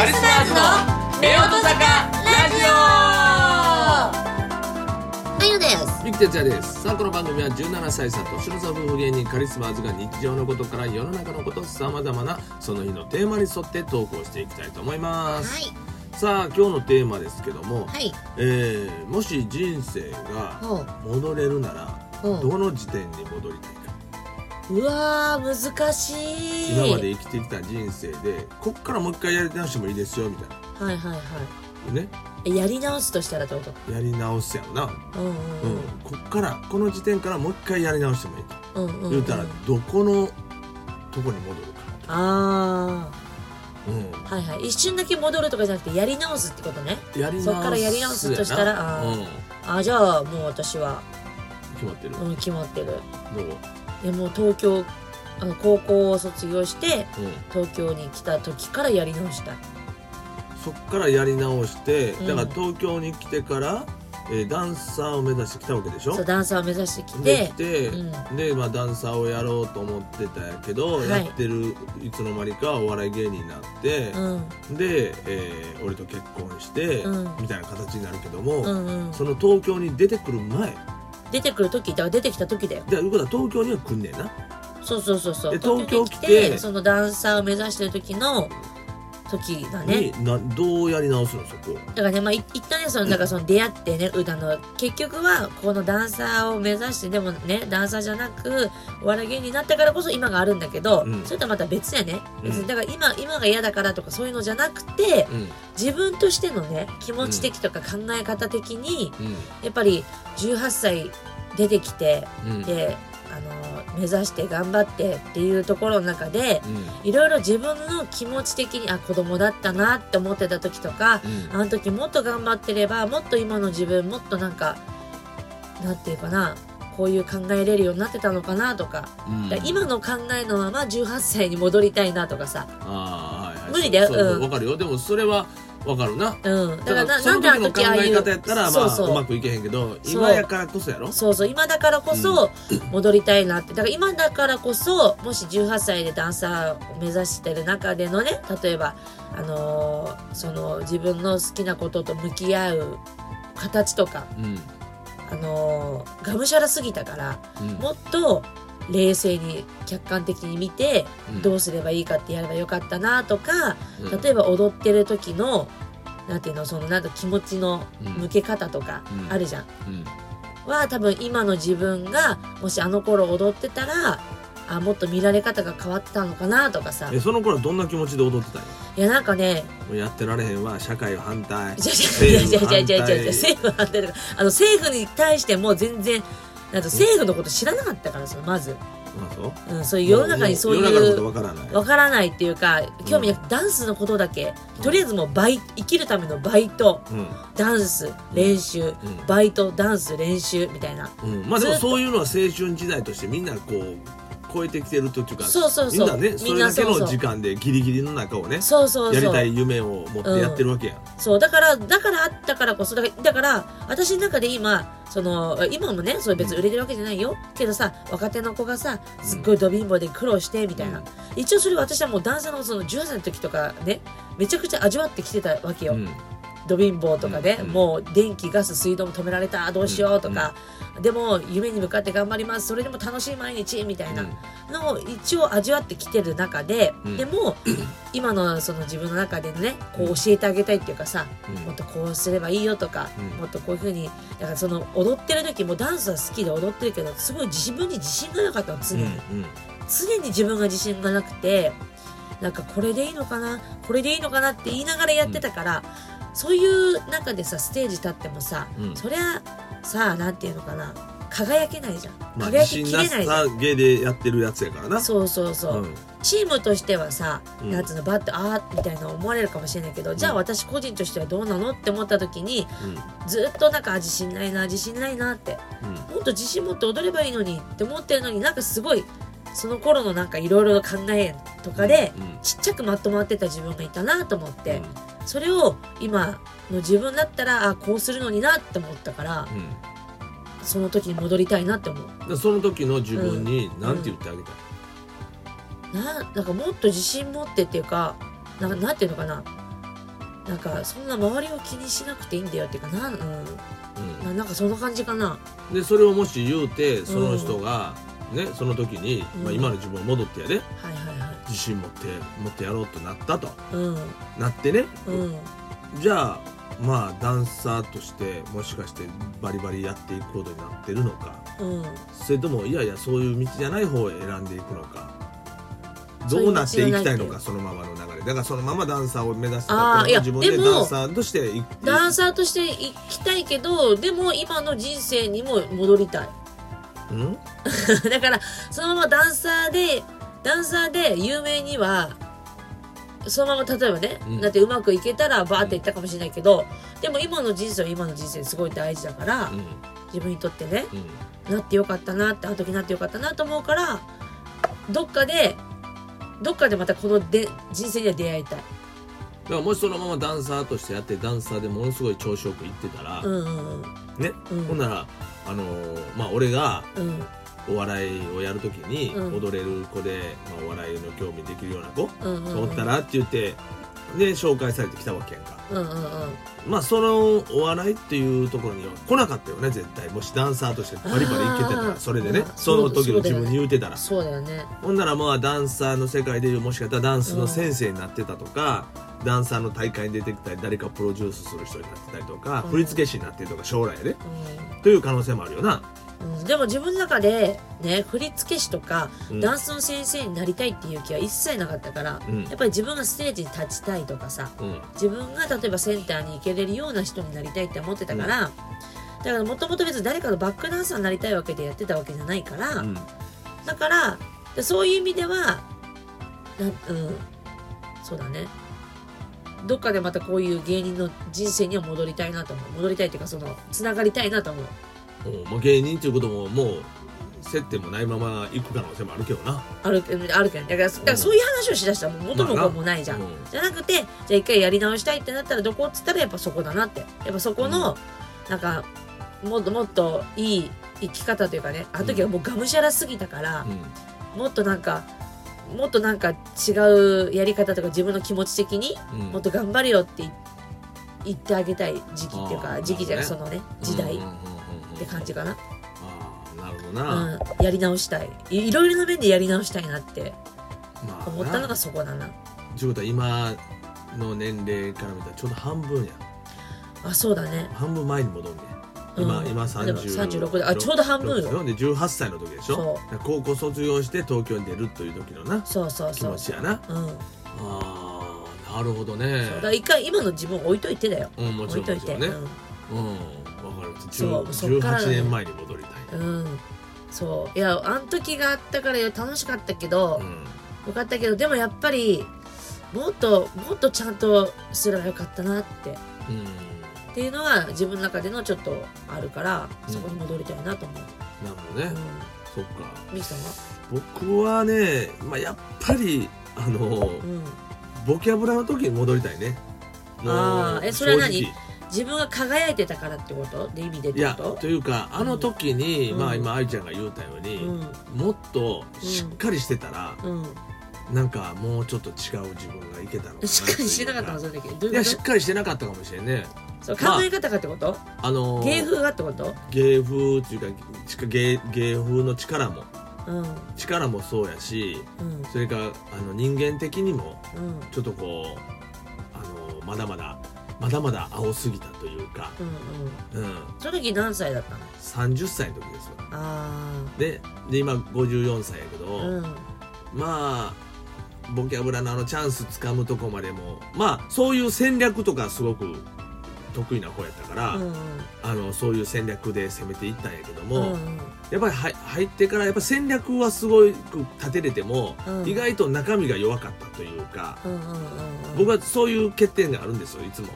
カリスマーズの夫婦坂ラジあゆです三木哲也です。さあこの番組は17歳差年の差夫婦芸人カリスマーズが日常のことから世の中のことさまざまなその日のテーマに沿って投稿していきたいと思います、はい。さあ今日のテーマですけども、はい。えーもし人生がほ戻れるならどの時点に戻りたい？かううわー難しい。今まで生きてきた人生でこっからもう一回やり直してもいいですよみたいはいはいはなね。いやり直すとしたらってことやり直すやろな、うんうんうん、こっからこの時点からもう一回やり直してもいいと。うんうんうん。言うたらどこのとこに戻るか、あうん。あはいはい。一瞬だけ戻るとかじゃなくてやり直すってことね。やり直すそっからやり直すとしたらあー。うん、あーじゃあもう私は、決まってる、うん、決まってる。どう、いやもう東京あの高校を卒業してうん、東京に来た時からやり直した。いそっからやり直してうん。だから東京に来てから、えーダンサーを目指してきたわけでしょ？そうダンサーを目指してきでてきて、うで、まあ、ダンサーをやろうと思ってたんやけど、はい。やってるいつの間にかお笑い芸人になって、うん。で、えー俺と結婚して、うん。みたいな形になるけども、うんうん。その東京に出てくる前出てくる時だから出てきた時だよ。でいうことは東京には来んねんな。そうそうそうそう。で東京来てそのダンサーを目指してる時の時だね。になどうやり直すのそこだからねまあい一旦ねそのだからその出会ってね歌の結局はこのダンサーを目指してでもねダンサーじゃなくお笑い芸人になったからこそ今があるんだけど、うん。それとはまた別やね。別うん。にだから今今が嫌だからとかそういうのじゃなくてうん。自分としてのね気持ち的とか考え方的にうん。やっぱり18歳出てきてうん。で目指して頑張ってっていうところの中でうん。いろいろ自分の気持ち的にあ子供だったなって思ってた時とかうん。あの時もっと頑張ってればもっと今の自分もっとなんかなんていうかなこういう考えれるようになってたのかなとか。うん。だから今の考えのまま18歳に戻りたいなとかさ。はいはい。無理だよ。そうん。わかるよ。でもそれはわかるな。うん。だからななんであ時の考時ああいう方やったらまそうそう。あうまくいけへんけどそう。今やからこそやろ？そうそう。今だからこそ戻りたいなって。だから今だからこそもし18歳でダンサーを目指してる中でのね例えばあのーその自分の好きなことと向き合う形とかうん。あのーがむしゃらすぎたからうん。もっと冷静に客観的に見てうん。どうすればいいかってやればよかったなとかうん。例えば踊ってる時のなんていうのそのなんか気持ちの向け方とかうん。あるじゃん。うん。は多分今の自分がもしあの頃踊ってたらあもっと見られ方が変わってたのかなとかさ。えその頃はどんな気持ちで踊ってたんやいやなんかねやってられへんわ。社会反対。じゃじゃじゃじゃじゃ政政府反対とかあの政府に対してもう全然なんか政府のこと知らなかったからそのまず、う？うん、そういう世の中にそういうわからない。わからないっていうか興味なくてダンスのことだけ。とりあえずもうバイ生きるためのバイト。うん。ダンス練習。バイトダンス練習みたいな。うん、まあでもそういうのは青春時代としてみんなこう超えてきてるというかそうそうそう。みんなねそれだけの時間でギリギリの中をねそうそうやりたい夢を持ってやってるわけや。ん、そう、だから、だからあったからこそ、だから、私の中で今、その、今もね、それ別に売れてるわけじゃないよ。けどさ、若手の子がさ、すっごいド貧乏で苦労して、みたいな。うん。一応それ私はもうダンサーのその18歳の時とかね、めちゃくちゃ味わってきてたわけよ。うんド貧乏とかで、うんもう電気ガス水道も止められたどうしようとか、でも夢に向かって頑張ります。それでも楽しい毎日みたいなのを一応味わってきてる中で、うん。でも 今のその自分の中でねこう教えてあげたいっていうかさ、うん。もっとこうすればいいよとか、うん。もっとこういうふうにだからその踊ってる時もダンスは好きで踊ってるけどすごい自分に自信がなかったの常に、うんうん。常に自分が自信がなくてなんかこれでいいのかなこれでいいのかなって言いながらやってたから、そういう中でさステージ立ってもさ、うん。そりゃさなんていうのかな輝けないじゃん、まあ輝ききれないじゃん。さ芸でやってるやつやからな。そうそうそう、うん。チームとしてはさ、うん。なんつうのバッてあーみたいな思われるかもしれないけど、じゃあ私個人としてはどうなのって思った時にずっとなんかあ自信ないな自信ないなってうん。もっと自信持って踊ればいいのにって思ってるのになんかすごいその頃のなんかいろいろな考えとかで、うんちっちゃくまとまってた自分がいたなと思って、うん。それを今の自分だったらあこうするのになって思ったからうん。その時に戻りたいなって思う。でその時の自分に何て言ってあげたい、ななんかもっと自信持ってっていうかなんかなんていうのかな？なんかそんな周りを気にしなくていいんだよっていうかなん,、うん、うん。ななんかそんな感じかな。でそれをもし言うてその人が、ねその時に、うん。まあ、今の自分を戻ってやではいはいはい。自信持って持ってやろうとなったと。うん。なってね。うん。じゃあまあダンサーとしてもしかしてバリバリやっていくことになってるのか。うん。それともいやいやそういう道じゃない方を選んでいくのか。どうなっていきたいのかそのままの流れ。だからそのままダンサーを目指してたあーいや自分ででもダンサーとしていダンサーとして生きたいけどでも今の人生にも戻りたい。うん？だからそのままダンサーでダンサーで有名にはそのまま例えばね、うん。だってうまくいけたらバーっていったかもしれないけどでも今の人生は今の人生すごい大事だから、うん。自分にとってねうん。なってよかったなってあの時なってよかったなと思うからどっかでどっかでまたこので人生には出会いたい。だからもしそのままダンサーとしてやってダンサーでものすごい調子よくいってたら、うんうん。ね、うん。ほんならあのーまあ俺がうん。お笑いをやるときにうん。踊れる子で、まあ、お笑いの興味できるような子うんうんうん。おったらって言ってで紹介されてきたわけやんか。うんうんうん。まあそのお笑いっていうところには来なかったよね絶対。もしダンサーとしてバリバリいけてたらそれでね。まあその時の自分に言うてたら。そうだよね。ほんならまあダンサーの世界でいうもしかしたらダンスの先生になってたとか、ダンサーの大会に出てきたり誰かをプロデュースする人になってたりとか、うん。振付師になってるとか将来やで、うという可能性もあるよな、ん、うん、でも自分の中でね振付師とか、うん。ダンスの先生になりたいっていう気は一切なかったから、うん。やっぱり自分がステージに立ちたいとかさうん。自分が例えばセンターに行けれるような人になりたいって思ってたから、だからもともと別に誰かのバックダンサーになりたいわけでやってたわけじゃないから、うん。だからでそういう意味ではなうん。そうだね。どっかでまたこういう芸人の人生には戻りたいなと思う。戻りたいっていうかそのつながりたいなと思ううんまあ、芸人っていうことももう接点もないまま行く可能性もあるけどな。あるうんあるけどだからだからそういう話をしだしたらもう元も子もないじゃん、うん。じゃなくてじゃあ一回やり直したいってなったらどこっつったらやっぱそこだなってやっぱそこの、なんかもっともっといい生き方というかねあの時はもうがむしゃらすぎたから、もっとなんかもっとなんか違うやり方とか自分の気持ち的にうん。うんもっと頑張れよって言言ってあげたい時期っていうか時期じゃないそのね時代。っうんうんうんうんて感じかな、ああなるほどうな、ん、やり直したい。いいろいろな面でやり直したいなってまあ思ったのがそこだな。ということは今の年齢から見たらちょうど半分や。あそうだね。半分前に戻んね。今、うん。今でも30 36であちょうど半分よ。よ。で18歳の時でしょ。そ高校卒業して東京に出るという時のなそうそう気そう。持ちやな。うん。ああなるほどね。そう。だから一回今の自分置いといてだよ。うんもち置いといて。ねうん。わかるそうそっから18年前に戻りたい。うん、うん、そう。いやあの時があったから楽しかったけど、うん。よかったけどでもやっぱりもっともっとちゃんとすればよかったなって。うん。っていうのは自分の中でのちょっとあるからうんそこに戻りたいなと思う。なるほどね、うん。そっか。ミキさんは？僕はね、まあ、やっぱりあのうん。ボキャブラの時に戻りたいね。あー。えそれは何？自分が輝いてたからってこと？で意味でってこと？というかあの時に、うんまあ今愛ちゃんが言うたように、うんもっとしっかりしてたら、うん。なんかもうちょっと違う自分がいけたのしっかりしてなかったの？その時。いやしっかりしてなかったかもしれんねと？そうまあ考え方がってこと？あのー芸風がってこと？芸風っていうかちか芸芸風の力もうん力もそうやしうんそれからあの人間的にもうんちょっとこうあのまだまだまだまだ青すぎたというか、うんうん。うん、その時何歳だったの？30歳の時ですわあでで今54歳やけど、あ。うん。まあボキャブラのあのチャンスつかむとこまでもまあそういう戦略とかすごく得意な方やったから、うんあのそういう戦略で攻めていったんやけどうん。も、うんやっぱり入入ってからやっぱ戦略はすごく立てれても、うん意外と中身が弱かったというか、うんうんうんうん。僕はそういう欠点があるんですよいつも。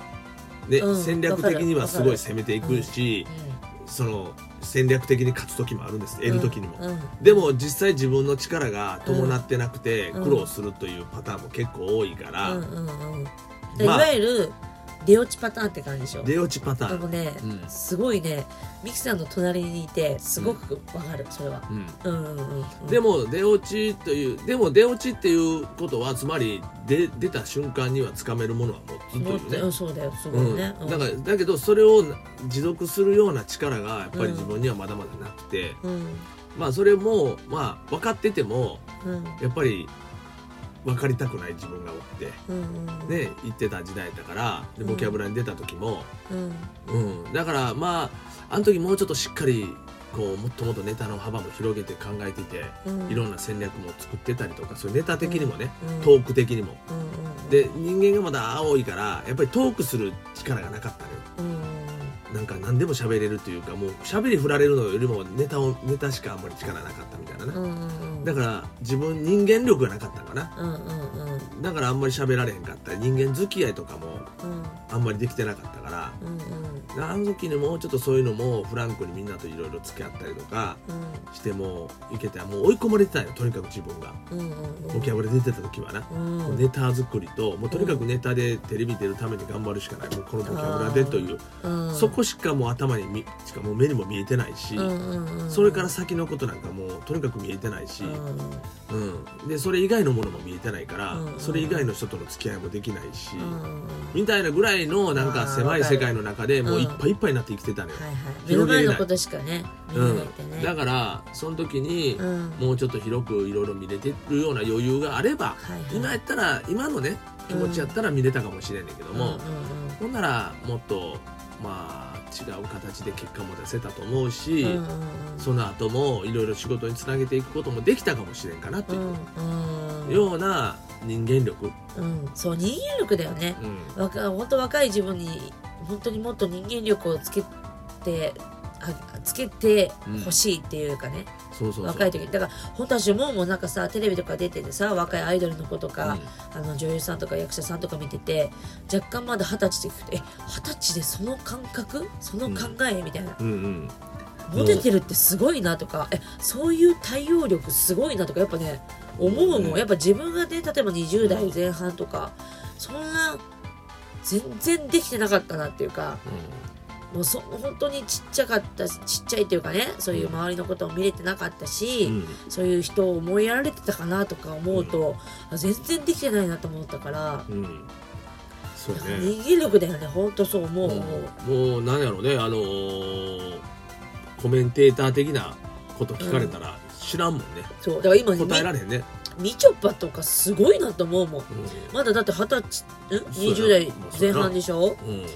で、うん戦略的にはすごい攻めていくし、うその戦略的に勝つ時もあるんです得る時にも。んうん。でも実際自分の力が伴ってなくてうん苦労するというパターンも結構多いから、うんうんうん。でまあいわゆる出落ちパターンって感じでしょ。出落ちパターン。あのね、うん。すごいねミキさんの隣にいてすごくわかるそれは。うんうんうんうん。うんでも出落ちというでも出落ちっていうことはつまり出出た瞬間にはつかめるものはもうずっともっといるね。うんそうだよすごいね、うん、だからだけどそれを持続するような力がやっぱり自分にはまだまだなくて、うん。まあそれもまあ分かっててもうん。やっぱり分かりたくない自分がおって。うんうんね言ってた時代だからでボキャブラに出た時も、うん。うん、だからまああの時もうちょっとしっかりこうもっともっとネタの幅も広げて考えていて、うん。いろんな戦略も作ってたりとかそういうネタ的にもね、うん。トーク的にも。で人間がまだ青いからやっぱりトークする力がなかったのよ。うん。なんか何でも喋れるというかもう喋り振られるのよりもネタをネタしかあんまり力なかったみたいなね、だから自分人間力がなかったんかな。うんうんうん。だからあんまり喋られへんかった人間付き合いとかもうん。あんまりできてなかったからうんうん。あの時にもうちょっとそういうのもフランクにみんなといろいろ付き合ったりとかうん。してもいけたもう追い込まれてたよとにかく自分が。うんうんボキャブラ出てた時はな、うん。ネタ作りともうとにかくネタでテレビ出るために頑張るしかない。もうこのボキャブラでという。うん。そこしかもう頭にみしかもう目にも見えてないし、うんうんうん。それから先のことなんかもうとにかく見えてないし、うんでそれ以外のものも見えてないから、うん。それ以外の人との付き合いもできないし、うん。みたいなぐらいのなんか狭い世界の中でもういっぱいいっぱいになって生きてたのよ、はいはい。目の前のことしかね見えうん、だからその時にうん。もうちょっと広くいろいろ見れてるような余裕があれば、はいはい。今やったら今のね気持ちやったら見れたかもしれんねんけども、うんうん。ほんならもっとまあ違う形で結果も出せたと思うし、うんうんうん。その後もいろいろ仕事につなげていくこともできたかもしれんかなといううんうんような人間力、うん。そう人間力だよね。うん。若本当若い自分に本当にもっと人間力をつけてあつけてほしいっていうかね、そうそうそう。若い時に。だから本当はもうもなんかさテレビとか出ててさ若いアイドルの子とか、あの女優さんとか役者さんとか見てて若干まだ二十歳でえ二十歳でその感覚？その考え、みたいな。うん。うんモテてるってすごいなとかえそういう対応力すごいなとかやっぱね思うもん、うん。やっぱ自分がね例えば20代前半とかそんな全然できてなかったなっていうかもうそ本当にちっちゃかったしちっちゃいっていうかねそういう周りのことを見れてなかったし、うん。そういう人を思いやられてたかなとか思うと、あ全然できてないなと思ったから、うん。うんそうね人間力だよね本当そう思う、思うもうなんやろうねあのーコメンテーター的なこと聞かれたら知らんもんね、そうだから今答えられへんね、みみちょぱとかすごいなと思うもん。うまだだって二十歳んそうや20代前半でしょ？んうん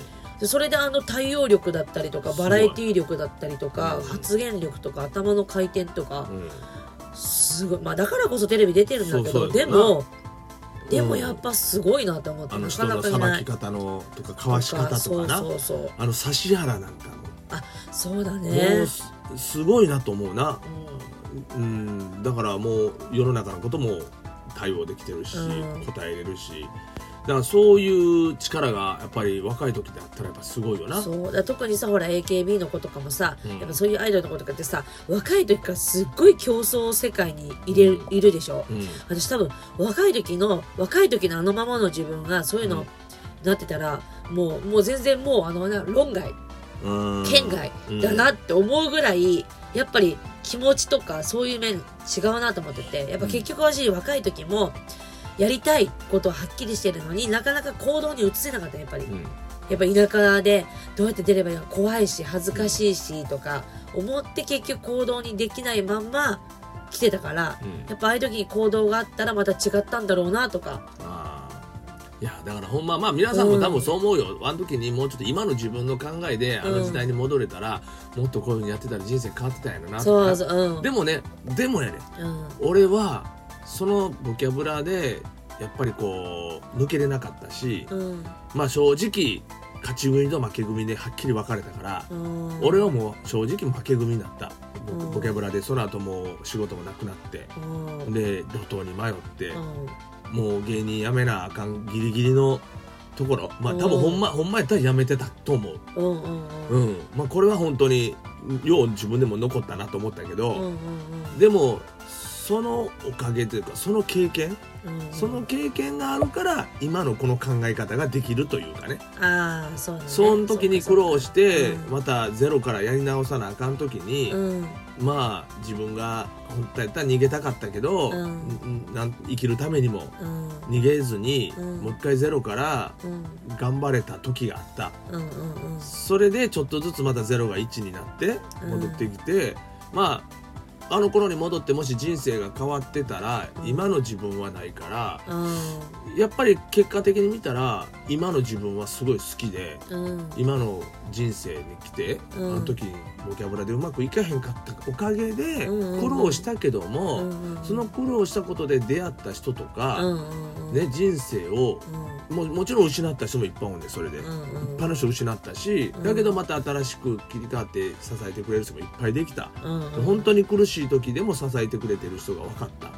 でそれであの対応力だったりとかバラエティ力だったりとかうん。発言力とか頭の回転とかうん。すごい。まあだからこそテレビ出てるんだけどでもうん。でもやっぱすごいなと思ってあのなかな人のさばき方のとかかわし方とかな。そうそうあの指原なんかそうだも、もねうすすごいなと思うな。ううん。だからもう世の中のことも対応できてるし、うん。答えれるしだからそういう力がやっぱり若い時であったらやっぱすごいよな。そうだ特にさほら AKB の子とかもさ、うん。やっぱそういうアイドルの子とかってさ若い時からすっごい競争世界に入れる、うん。いるでしょ？うん。私多分若い時の若い時のあのままの自分がそういうの、うん。なってたらもうもう全然もうあのな論外うん。県外だなって思うぐらい、やっぱり気持ちとかそういう面違うなと思っててやっぱ結局私若い時もやりたいことははっきりしてるのになかなか行動に移せなかったやっぱり。うん。やっぱ田舎でどうやって出ればいいのか怖いし恥ずかしいしとか思って結局行動にできないまんま来てたからうん。やっぱああいう時に行動があったらまた違ったんだろうなとか。いやだからほんままあ皆さんも多分そう思うよ、あの時にもうちょっと今の自分の考えであの時代に戻れたら、もっとこういうふうにやってたら人生変わってたんやろなそうとそううん。でもねでもやねうん。俺はそのボキャブラでやっぱりこう抜けれなかったし、うん。まあ正直勝ち組と負け組ではっきり分かれたから、うん。俺はもう正直負け組になった、うん。ボキャブラでその後もう仕事もなくなってうん。で路頭に迷って、うん。もう芸人辞めなあかんギリギリのところまあうん。多分ほんまほんまやったら辞めてたと思う。うんまあこれは本当によう自分でも残ったなと思ったけど、でもそのおかげというかその経験うんその経験があるから今のこの考え方ができるというかね。ああそうだね。その時に苦労してうん。またゼロからやり直さなあかん時に、うん。まあ自分が本当やったら逃げたかったけど、うん。んなん生きるためにもうん。逃げずに、うん。もう一回ゼロからうん。頑張れた時があった。それでちょっとずつまたゼロが1になって戻ってきて、まああの頃に戻ってもし人生が変わってたら、うん今の自分はないからうん。やっぱり結果的に見たら今の自分はすごい好きでうん。今の人生に来て、うん。あの時ボキャブラでうまくいかへんかったおかげで苦労したけども、うんその苦労したことで出会った人とか、ね、人生をうん。ももちろん失った人もいっぱいおるんでそれで。うんうんいっぱいの人失ったし、うん。だけどまた新しく切り替わって支えてくれる人もいっぱいできた、うんうん。本当に苦しい時でも支えてくれてる人が分かった、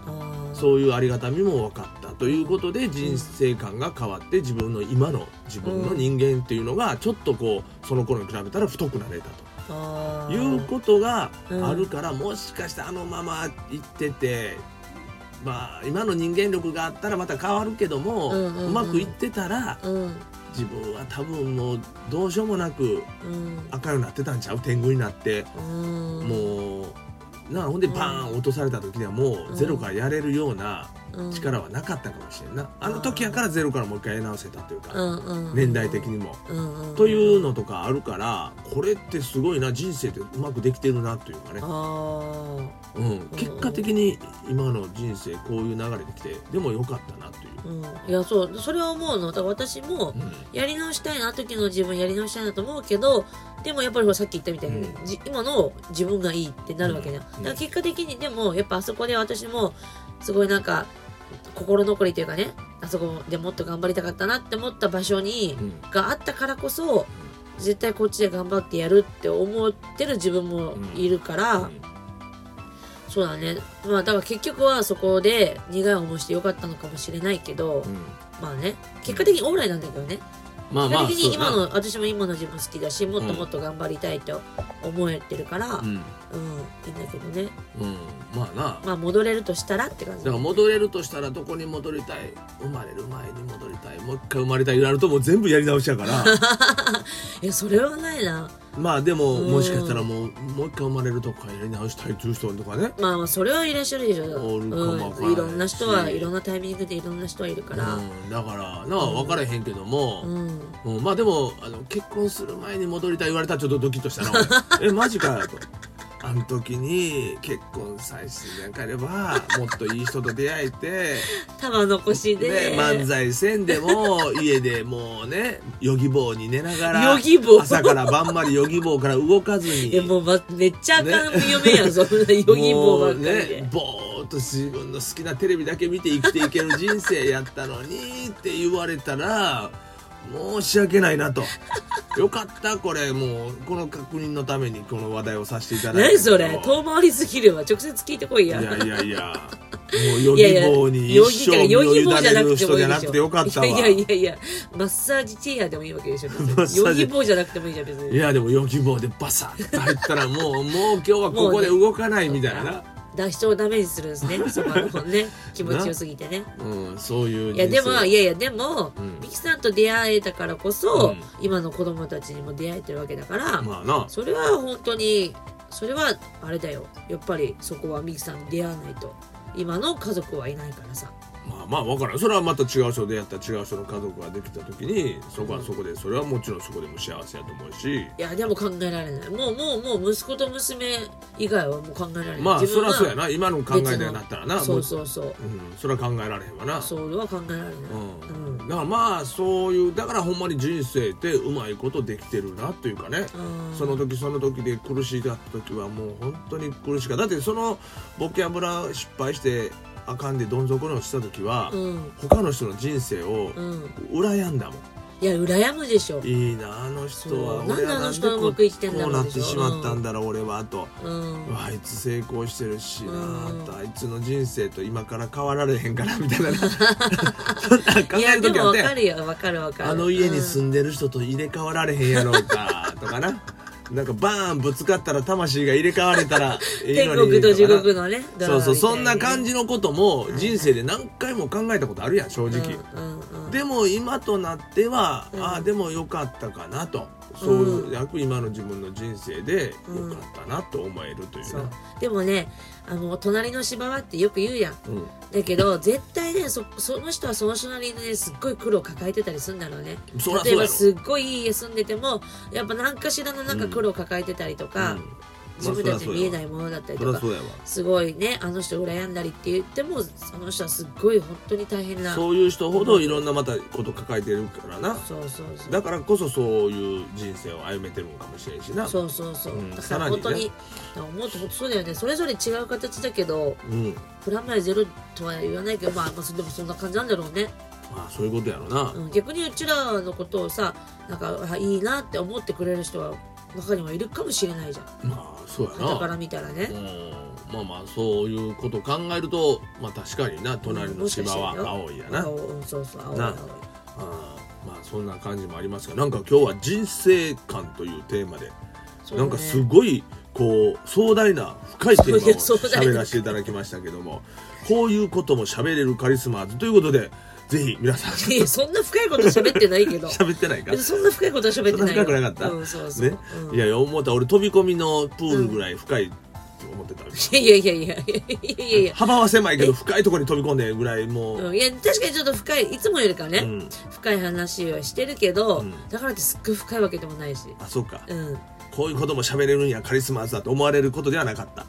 そういうありがたみも分かったということで人生観が変わって自分の今の自分の人間っていうのがちょっとこうその頃に比べたら太くなれたと。いうことがあるから、もしかしてあのまま行ってて。まあ、今の人間力があったらまた変わるけども、うまくいってたらうん。自分は多分もうどうしようもなくうん。赤ようになってたんちゃう？天狗になって、うん。もうなほんでバーン落とされた時にはもうゼロからやれるような力はなかったかもしれんな、あの時やからゼロからもう一回やり直せたというか、うんうん年代的にも。うんうんというのとかあるからこれってすごいな人生ってうまくできてるなというかね、あうん、結果的に今の人生こういう流れできてでもよかったなという。あうん。いやそう。それは思うの。だから私もうん。やり直したいな時の自分やり直したいなと思うけどでもやっぱりさっき言ったみたいに、今の自分がいいってなるわけじゃん、うん。だから結果的にでもやっぱあそこで私もすごいなんか心残りというかねあそこでもっと頑張りたかったなって思った場所に、うん。があったからこそ絶対こっちで頑張ってやるって思ってる自分もいるから、うんそうだね。まあだから結局はそこで苦い思いしてよかったのかもしれないけど、うん。まあね。結果的にオーライなんだけどねまあまあ的に今の私も今の自分好きだしもっともっと頑張りたいと思えてるから、うん。だないいんだけどね。うん、うん、まあな。まあ戻れるとしたらって感じ。だから戻れるとしたらどこに戻りたい？生まれる前に戻りたい。もう一回生まれたい。になるともう全部やり直しやから。いやそれはないなまあでもうんもしかしたらもうもう一回生まれるとかやり直したいという人とかね。まあまあそれはいらっしゃるでしょおるかもわからないし。うん、いろんな人はいろんなタイミングでいろんな人はいるから。うん、だからな分からへんけども、うん。うん。まあでもあの結婚する前に戻りたい言われたらちょっとドキッとしたな俺えマジかよと。あの時に結婚さえしてなければもっといい人と出会えて 玉残しで、ね、漫才せんでも家でもうねヨギ棒に寝ながら朝から晩までヨギ棒から動かずに。えもう、ま、めっちゃあかん嫁やん、そんなヨギ棒ばっかりもうでね、ぼーっと自分の好きなテレビだけ見て生きていける人生やったのにって言われたら申し訳ないなとよかったこれ。もうこの確認のためにこの話題をさせていただいて。何それ？遠回りすぎるわ。直接聞いてこいや。いやいやいや。もうヨギ棒にヨ一生身ギヨを委ねギ棒じゃなくてる人じゃもいいでしょなくてよかったわいやいやいやマッサージチェアでもいいわけでしょヨじゃなくてもいいじゃん別に。いやでもヨギ棒でバサッと入ったらもうもう今日はここで動かないみたいなな脱出をダメージするんですね。そこのね。気持ちよすぎてね。うんそういういやでもいやいやでも、うん。ミキさんと出会えたからこそ、うん。今の子供たちにも出会えてるわけだから、まあな。それは本当にそれはあれだよ。やっぱりそこはミキさんに出会わないと。今の家族はいないからさまあまあ分からん。それはまた違う人でやった違う人の家族ができた時にそこはそこでそれはもちろんそこでも幸せやと思うし。いやでも考えられない。もうもうもう息子と娘以外はもう考えられない。まあそりゃそうやな。な今の考えでなったらな。そうそうそうもう。うん。それは考えられへんわな。それは考えられない、うん。うん。だからまあそういうだからほんまに人生ってうまいことできてるなというかね。うん。その時その時で苦しかった時はもう本当に苦しかっただってそのボキャブラ失敗してあかんでどん底のした時は、うん。他の人の人生をうん。羨んだもん。いや羨むでしょ。いいなあの人は。俺はなんでこうこうなってしまったんだろう、俺はと、うん。あいつ成功してるしなうん。あとあいつの人生と今から変わられへんからみたいな そんなん考えいやでる時あってもわかるよわかるわかる。あの家に住んでる人と入れ替わられへんやろうかとかななんかバーンぶつかったら魂が入れ替われたら いい天のに国と地獄のねそうそうそんな感じのことも人生で何回も考えたことあるやん正直、でも今となっては、うん。ああでもよかったかなとそういう役、今の自分の人生でよかったなと思えるというそう。ね、でもねあの隣の芝はってよく言うやん。うん。だけど絶対ねそその人はその人なりにねすっごい苦労を抱えてたりするんだろうね。例えばすっごいいい家住んでてもやっぱ何かしらのなんか苦労を抱えてたりとか、うん自分たちに見えないものだったりとかすごいねあの人羨んだりって言ってもその人はすっごい本当に大変なそういう人ほどいろんなまたこと抱えてるからな。そうそうそう。だからこそそういう人生を歩めてるのかもしれんしな。そうそうそう、うんだかさら本当に思うとそうだよね。それぞれ違う形だけどうん。プラマイゼロとは言わないけどまあまあでもそんな感じなんだろうね、まあそういうことやろな、うん、逆にうちらのことをさなんかあいいなって思ってくれる人は中にはいるかもしれないじゃん。まあそうやな。傍から見たらね、うん。まあまあそういうことを考えるとまあ確かにな隣の芝は青いやな、青うんそうそう青いな。青い。あーまあそんな感じもありますがなんか今日は人生観というテーマで、ね。なんかすごいこう壮大な深いテーマを喋らせていただきましたけどもこういうことも喋れるカリスマーズということでぜひ皆さん。いやそんな深いこと喋ってないけど。喋ってないか？そんな深いことは喋ってない深くなかった？うん、そうそう、ね、うんいやいや思った。俺飛び込みのプールぐらい深いと思ってた、いやいやいやいやいやいやいや。幅は狭いけど深いところに飛び込んでぐらいもう、うんいや確かにちょっと深いいつもよりかね、うん。深い話はしてるけど、うん。だからってすっごい深いわけでもないし。あそうか。うんこういうことも喋れるんやカリスマーズだと思われることではなかった。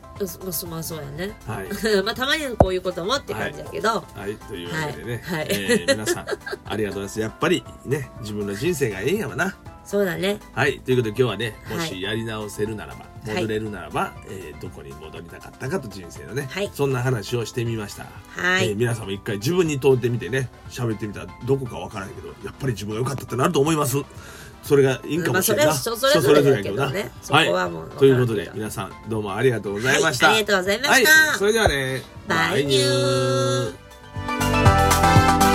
まあそうやね。はい。まあたまにはこういうこともって感じだけど、はい、というわけでね、はい。はい。えー皆さんありがとうございます。やっぱりね自分の人生がええんやわな。そうだね。はい。ということで今日はねもはい。しやり直せるならば、はい。戻れるならば、えーどこに戻りたかったかと人生のね、はい。そんな話をしてみました、はい。えー皆さんも一回自分に問うてみてね喋ってみたらどこかわからないけどやっぱり自分が良かったってなると思いますそれがいいんかもしれないな、まあそれは人それぞれだけどね。はい、ということで皆さんどうもありがとうございました、はいありがとうございました。はい、それではね。バイニュー